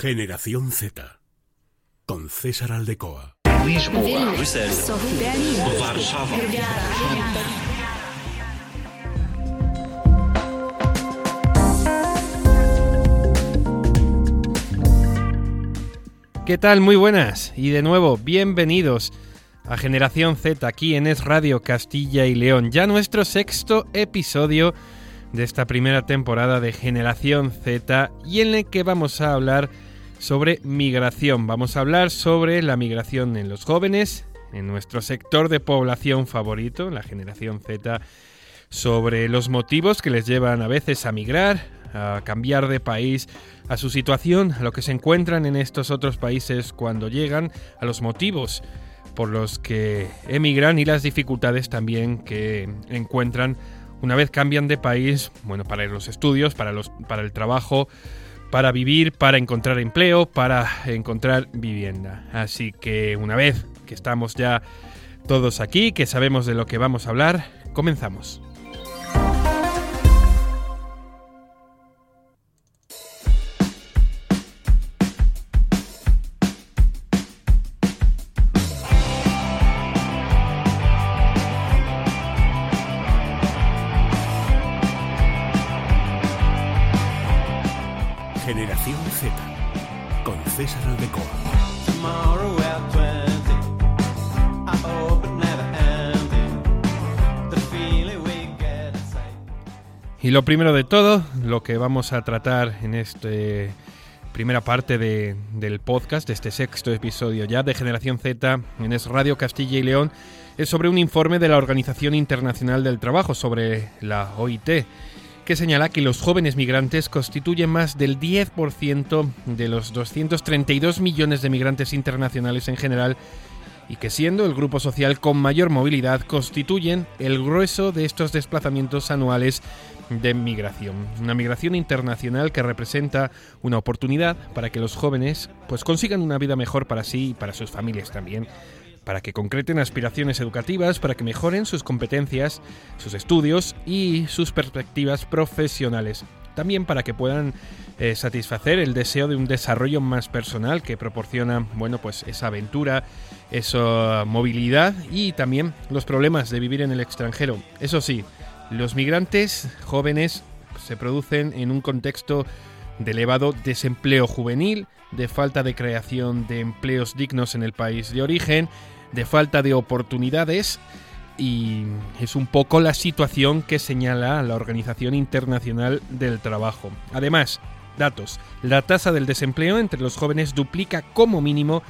Generación Z. Con César Aldecoa. ¿Qué tal? Muy buenas. Y de nuevo, bienvenidos a Generación Z aquí en Es Radio Castilla y León. Ya nuestro sexto episodio de esta primera temporada de Generación Z y en el que vamos a hablar sobre migración. Vamos a hablar sobre la migración en los jóvenes, en nuestro sector de población favorito, la generación Z, sobre los motivos que les llevan a veces a migrar, a cambiar de país, a su situación, a lo que se encuentran en estos otros países cuando llegan, a los motivos por los que emigran y las dificultades también que encuentran una vez cambian de país, bueno, para los estudios, para, los, para el trabajo, para vivir, para encontrar empleo, para encontrar vivienda. Así que una vez que estamos ya todos aquí, que sabemos de lo que vamos a hablar, comenzamos. Generación Z. Con César Aldecoa. Tomorrow at 20, I hope it never ending. The feeling we get inside. Y lo primero de todo, lo que vamos a tratar en esta primera parte de- del podcast, de este sexto episodio ya de Generación Z en Es Radio Castilla y León, es sobre un informe de la Organización Internacional del Trabajo, sobre la OIT, que señala que los jóvenes migrantes constituyen más del 10% de los 232 millones de migrantes internacionales en general y que siendo el grupo social con mayor movilidad constituyen el grueso de estos desplazamientos anuales de migración. Una migración internacional que representa una oportunidad para que los jóvenes pues consigan una vida mejor para sí y para sus familias también, para que concreten aspiraciones educativas, para que mejoren sus competencias, sus estudios y sus perspectivas profesionales. También para que puedan eh, satisfacer el deseo de un desarrollo más personal que proporciona, bueno, pues esa aventura, esa movilidad y también los problemas de vivir en el extranjero. Eso sí, los migrantes jóvenes se producen en un contexto de elevado desempleo juvenil, de falta de creación de empleos dignos en el país de origen, de falta de oportunidades y es un poco la situación que señala la Organización Internacional del Trabajo. Además, datos. La tasa del desempleo entre los jóvenes duplica como mínimo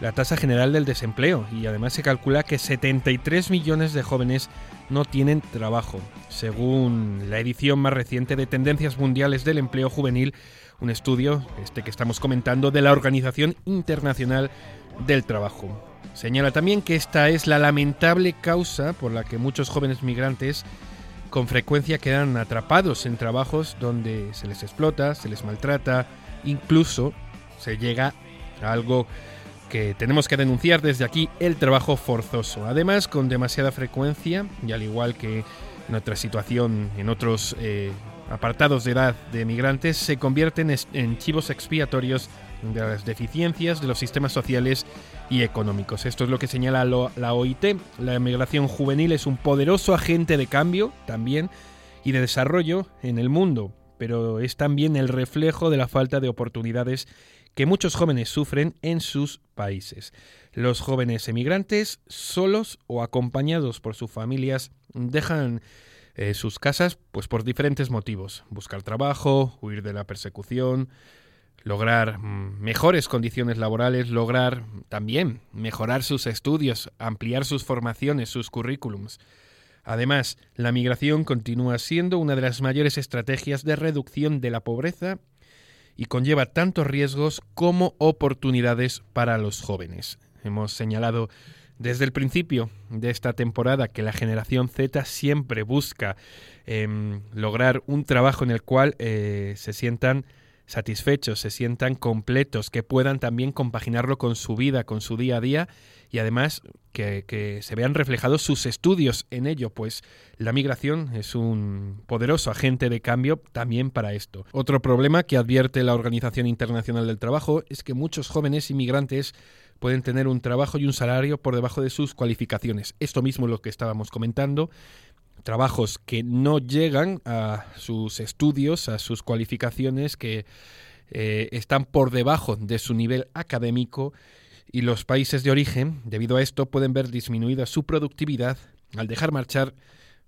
la tasa general del desempleo y además se calcula que 73 millones de jóvenes no tienen trabajo, según la edición más reciente de Tendencias Mundiales del Empleo Juvenil, un estudio, este que estamos comentando, de la Organización Internacional del Trabajo. Señala también que esta es la lamentable causa por la que muchos jóvenes migrantes con frecuencia quedan atrapados en trabajos donde se les explota, se les maltrata, incluso se llega a algo que tenemos que denunciar desde aquí, el trabajo forzoso. Además, con demasiada frecuencia, y al igual que en otra situación, en otros eh, apartados de edad de migrantes, se convierten en chivos expiatorios de las deficiencias de los sistemas sociales y económicos. Esto es lo que señala la OIT. La migración juvenil es un poderoso agente de cambio también y de desarrollo en el mundo, pero es también el reflejo de la falta de oportunidades que muchos jóvenes sufren en sus países. Los jóvenes emigrantes, solos o acompañados por sus familias, dejan eh, sus casas pues por diferentes motivos. Buscar trabajo, huir de la persecución, lograr mm, mejores condiciones laborales, lograr también mejorar sus estudios, ampliar sus formaciones, sus currículums. Además, la migración continúa siendo una de las mayores estrategias de reducción de la pobreza y conlleva tantos riesgos como oportunidades para los jóvenes. Hemos señalado desde el principio de esta temporada que la generación Z siempre busca em, lograr un trabajo en el cual eh, se sientan satisfechos, se sientan completos, que puedan también compaginarlo con su vida, con su día a día y además que, que, se vean reflejados sus estudios en ello, pues la migración es un poderoso agente de cambio también para esto. Otro problema que advierte la Organización Internacional del Trabajo es que muchos jóvenes inmigrantes pueden tener un trabajo y un salario por debajo de sus cualificaciones. Esto mismo es lo que estábamos comentando trabajos que no llegan a sus estudios, a sus cualificaciones, que eh, están por debajo de su nivel académico y los países de origen, debido a esto, pueden ver disminuida su productividad al dejar marchar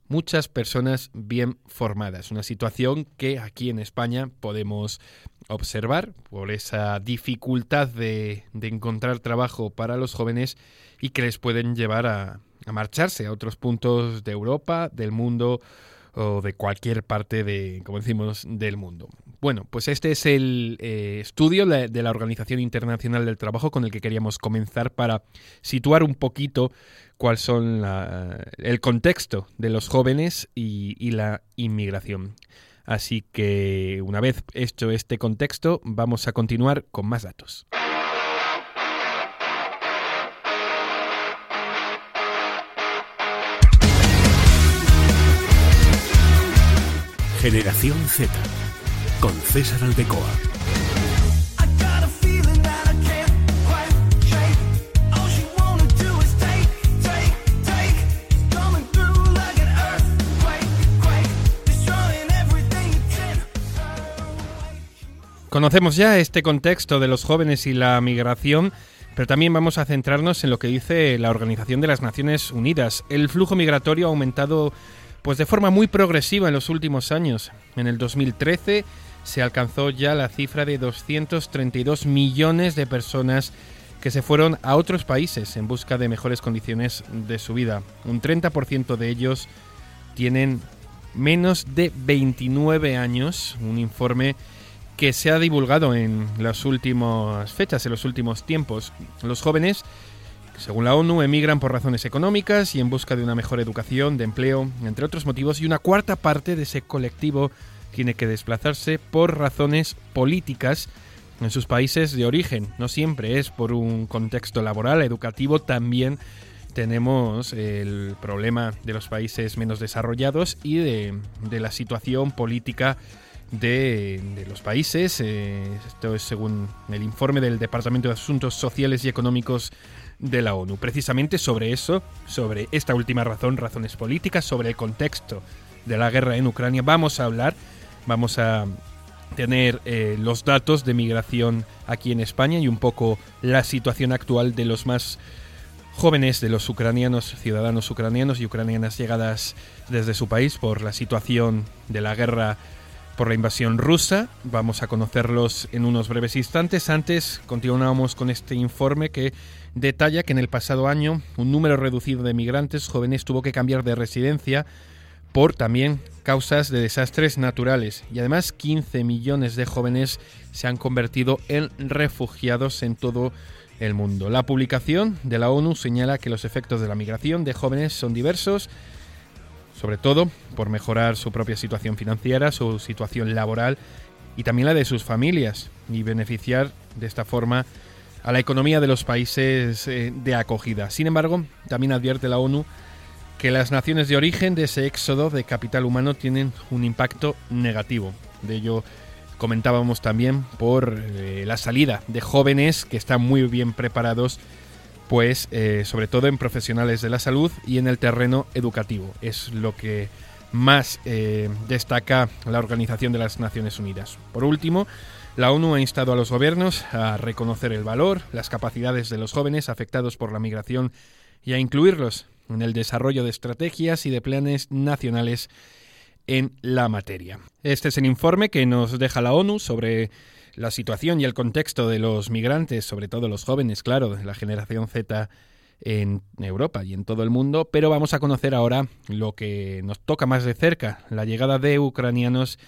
muchas personas bien formadas. Una situación que aquí en España podemos observar por esa dificultad de, encontrar trabajo para los jóvenes y que les pueden llevar a, marcharse a otros puntos de Europa, del mundo o de cualquier parte de, como decimos, del mundo. Bueno, pues este es el eh, estudio de la Organización Internacional del Trabajo con el que queríamos comenzar para situar un poquito cuál son el contexto de los jóvenes y la inmigración. Así que una vez hecho este contexto, vamos a continuar con más datos. Generación Z con César Aldecoa. Conocemos ya este contexto de los jóvenes y la migración, pero también vamos a centrarnos en lo que dice la Organización de las Naciones Unidas. El flujo migratorio ha aumentado pues de forma muy progresiva en los últimos años. En el 2013 se alcanzó ya la cifra de 232 millones de personas que se fueron a otros países en busca de mejores condiciones de su vida. Un 30% de ellos tienen menos de 29 años, un informe que se ha divulgado en las últimas fechas, en los últimos tiempos. Los jóvenes, según la ONU, emigran por razones económicas y en busca de una mejor educación, de empleo, entre otros motivos, y una cuarta parte de ese colectivo tiene que desplazarse por razones políticas en sus países de origen. No siempre es por un contexto laboral, educativo, también tenemos el problema de los países menos desarrollados y de, de la situación política de, los países. Eh, esto es según el informe del Departamento de Asuntos Sociales y Económicos de la ONU. Precisamente sobre eso, sobre esta última razón, razones políticas, sobre el contexto de la guerra en Ucrania, vamos a hablar, vamos a tener eh, los datos de migración aquí en España y un poco la situación actual de los más jóvenes de los ucranianos, ciudadanos ucranianos y ucranianas llegadas desde su país por la situación de la guerra por la invasión rusa. Vamos a conocerlos en unos breves instantes. Antes continuamos con este informe que detalla que en el pasado año un número reducido de migrantes jóvenes tuvo que cambiar de residencia por también causas de desastres naturales y además 15 millones de jóvenes se han convertido en refugiados en todo el mundo. La publicación de la ONU señala que los efectos de la migración de jóvenes son diversos, sobre todo por mejorar su propia situación financiera, su situación laboral y también la de sus familias y beneficiar de esta forma a la economía de los países eh, de acogida. Sin embargo, también advierte la ONU que las naciones de origen de ese éxodo de capital humano tienen un impacto negativo. De ello comentábamos también por eh, la salida de jóvenes que están muy bien preparados, pues sobre todo en profesionales de la salud y en el terreno educativo. Es lo que más eh, destaca la Organización de las Naciones Unidas. Por último, la ONU ha instado a los gobiernos a reconocer el valor, las capacidades de los jóvenes afectados por la migración y a incluirlos en el desarrollo de estrategias y de planes nacionales en la materia. Este es el informe que nos deja la ONU sobre la situación y el contexto de los migrantes, sobre todo los jóvenes, claro, de la generación Z en Europa y en todo el mundo, pero vamos a conocer ahora lo que nos toca más de cerca, la llegada de ucranianos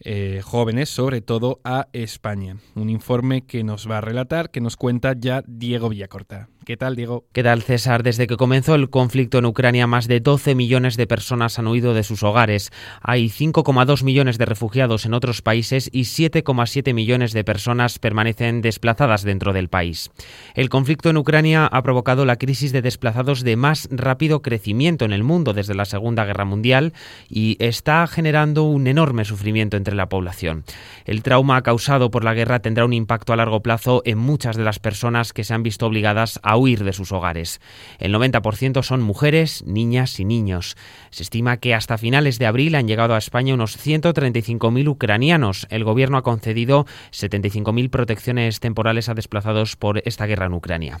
eh, jóvenes, sobre todo a España. Un informe que nos va a relatar, que nos cuenta ya Diego Villacorta. ¿Qué tal, Diego? ¿Qué tal, César? Desde que comenzó el conflicto en Ucrania, más de 12 millones de personas han huido de sus hogares. Hay 5,2 millones de refugiados en otros países y 7,7 millones de personas permanecen desplazadas dentro del país. El conflicto en Ucrania ha provocado la crisis de desplazados de más rápido crecimiento en el mundo desde la Segunda Guerra Mundial y está generando un enorme sufrimiento entre la población. El trauma causado por la guerra tendrá un impacto a largo plazo en muchas de las personas que se han visto obligadas a huir de sus hogares. El 90% son mujeres, niñas y niños. Se estima que hasta finales de abril han llegado a España unos 135.000 ucranianos. El gobierno ha concedido 75.000 protecciones temporales a desplazados por esta guerra en Ucrania.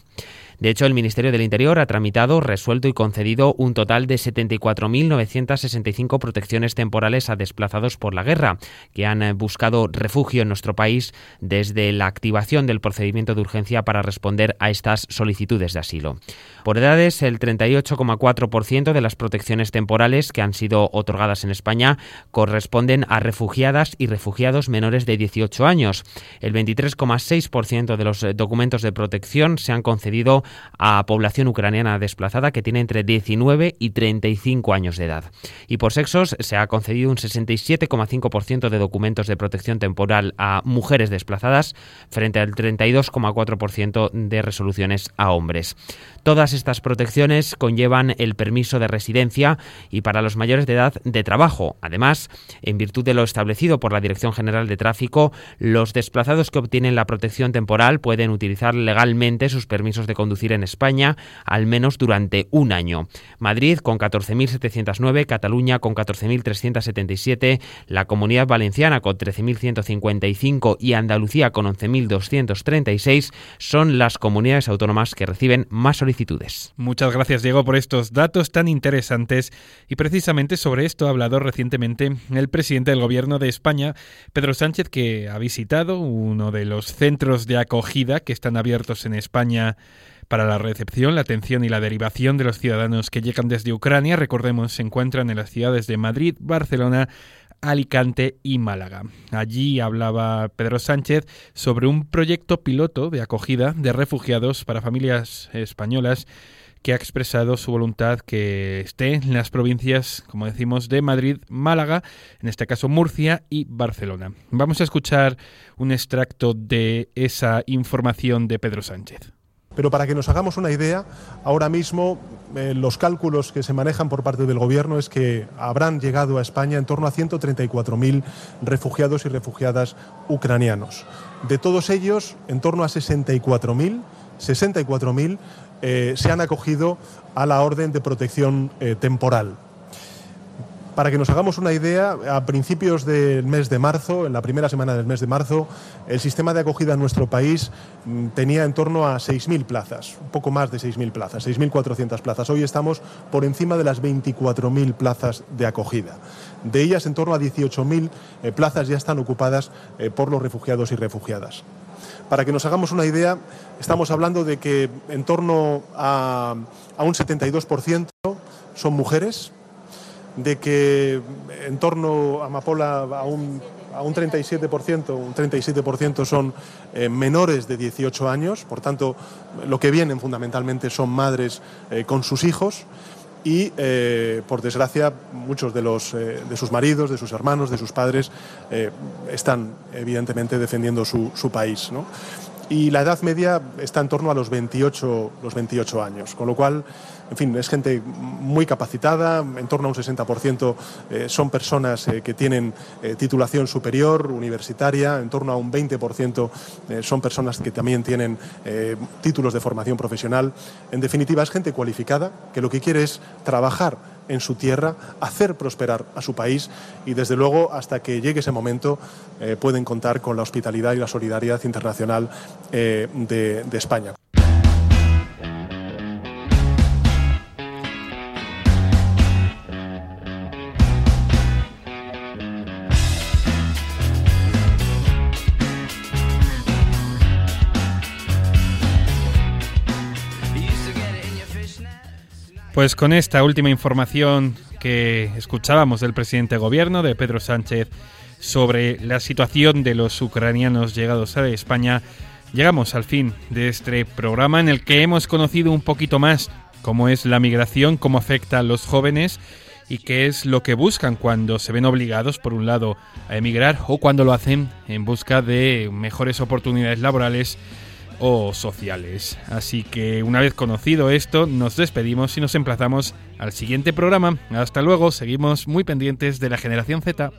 De hecho, el Ministerio del Interior ha tramitado, resuelto y concedido un total de 74.965 protecciones temporales a desplazados por la guerra, que han eh, buscado refugio en nuestro país desde la activación del procedimiento de urgencia para responder a estas solicitudes de asilo. Por edades, el 38,4% de las protecciones temporales que han sido otorgadas en España corresponden a refugiadas y refugiados menores de 18 años. El 23,6% de los eh, documentos de protección se han concedido a población ucraniana desplazada que tiene entre 19 y 35 años de edad. Y por sexos se ha concedido un 67,5% de documentos de protección temporal a mujeres desplazadas frente al 32,4% de resoluciones a hombres. Todas estas protecciones conllevan el permiso de residencia y para los mayores de edad de trabajo. Además, en virtud de lo establecido por la Dirección General de Tráfico, los desplazados que obtienen la protección temporal pueden utilizar legalmente sus permisos de en España al menos durante un año. Madrid con 14.709, Cataluña con 14.377, la Comunidad Valenciana con 13.155 y Andalucía con 11.236 son las comunidades autónomas que reciben más solicitudes. Muchas gracias, Diego, por estos datos tan interesantes. Y precisamente sobre esto ha hablado recientemente el presidente del Gobierno de España, Pedro Sánchez, que ha visitado uno de los centros de acogida que están abiertos en España para la recepción, la atención y la derivación de los ciudadanos que llegan desde Ucrania. Recordemos, se encuentran en las ciudades de Madrid, Barcelona, Alicante y Málaga. Allí hablaba Pedro Sánchez sobre un proyecto piloto de acogida de refugiados para familias españolas que ha expresado su voluntad que esté en las provincias, como decimos, de Madrid, Málaga, en este caso Murcia y Barcelona. Vamos a escuchar un extracto de esa información de Pedro Sánchez. Pero para que nos hagamos una idea, ahora mismo eh, los cálculos que se manejan por parte del Gobierno es que habrán llegado a España en torno a 134.000 refugiados y refugiadas ucranianos. De todos ellos, en torno a 64.000 64.000 eh, se han acogido a la orden de protección eh, temporal. Para que nos hagamos una idea, a principios del mes de marzo, en la primera semana del mes de marzo, el sistema de acogida en nuestro país mm, tenía en torno a 6.000 plazas, un poco más de 6.000 plazas, 6.400 plazas. Hoy estamos por encima de las 24.000 plazas de acogida. De ellas, en torno a 18.000 eh, plazas ya están ocupadas eh, por los refugiados y refugiadas. Para que nos hagamos una idea, estamos hablando de que en torno a, a un 72% son mujeres, de que en torno a Amapola a un, a un 37%, un 37% son eh, menores de 18 años, por tanto, lo que vienen fundamentalmente son madres eh, con sus hijos y, eh, por desgracia, muchos de, los, de sus maridos, de sus hermanos, de sus padres están evidentemente defendiendo su, su país. ¿no? Y la edad media está en torno a los 28, los 28 años, con lo cual, en fin, es gente muy capacitada, en torno a un 60% eh, son personas eh, que tienen eh, titulación superior, universitaria, en torno a un 20% eh, son personas que también tienen títulos de formación profesional. En definitiva, es gente cualificada que lo que quiere es trabajar en su tierra, hacer prosperar a su país y desde luego hasta que llegue ese momento eh, pueden contar con la hospitalidad y la solidaridad internacional eh, de, de España. Pues con esta última información que escuchábamos del presidente de gobierno, de Pedro Sánchez, sobre la situación de los ucranianos llegados a España, Llegamos al fin de este programa en el que hemos conocido un poquito más cómo es la migración, cómo afecta a los jóvenes y qué es lo que buscan cuando se ven obligados, por un lado, a emigrar o cuando lo hacen en busca de mejores oportunidades laborales o sociales. Así que una vez conocido esto, nos despedimos y nos emplazamos al siguiente programa. Hasta luego, seguimos muy pendientes de la generación Z.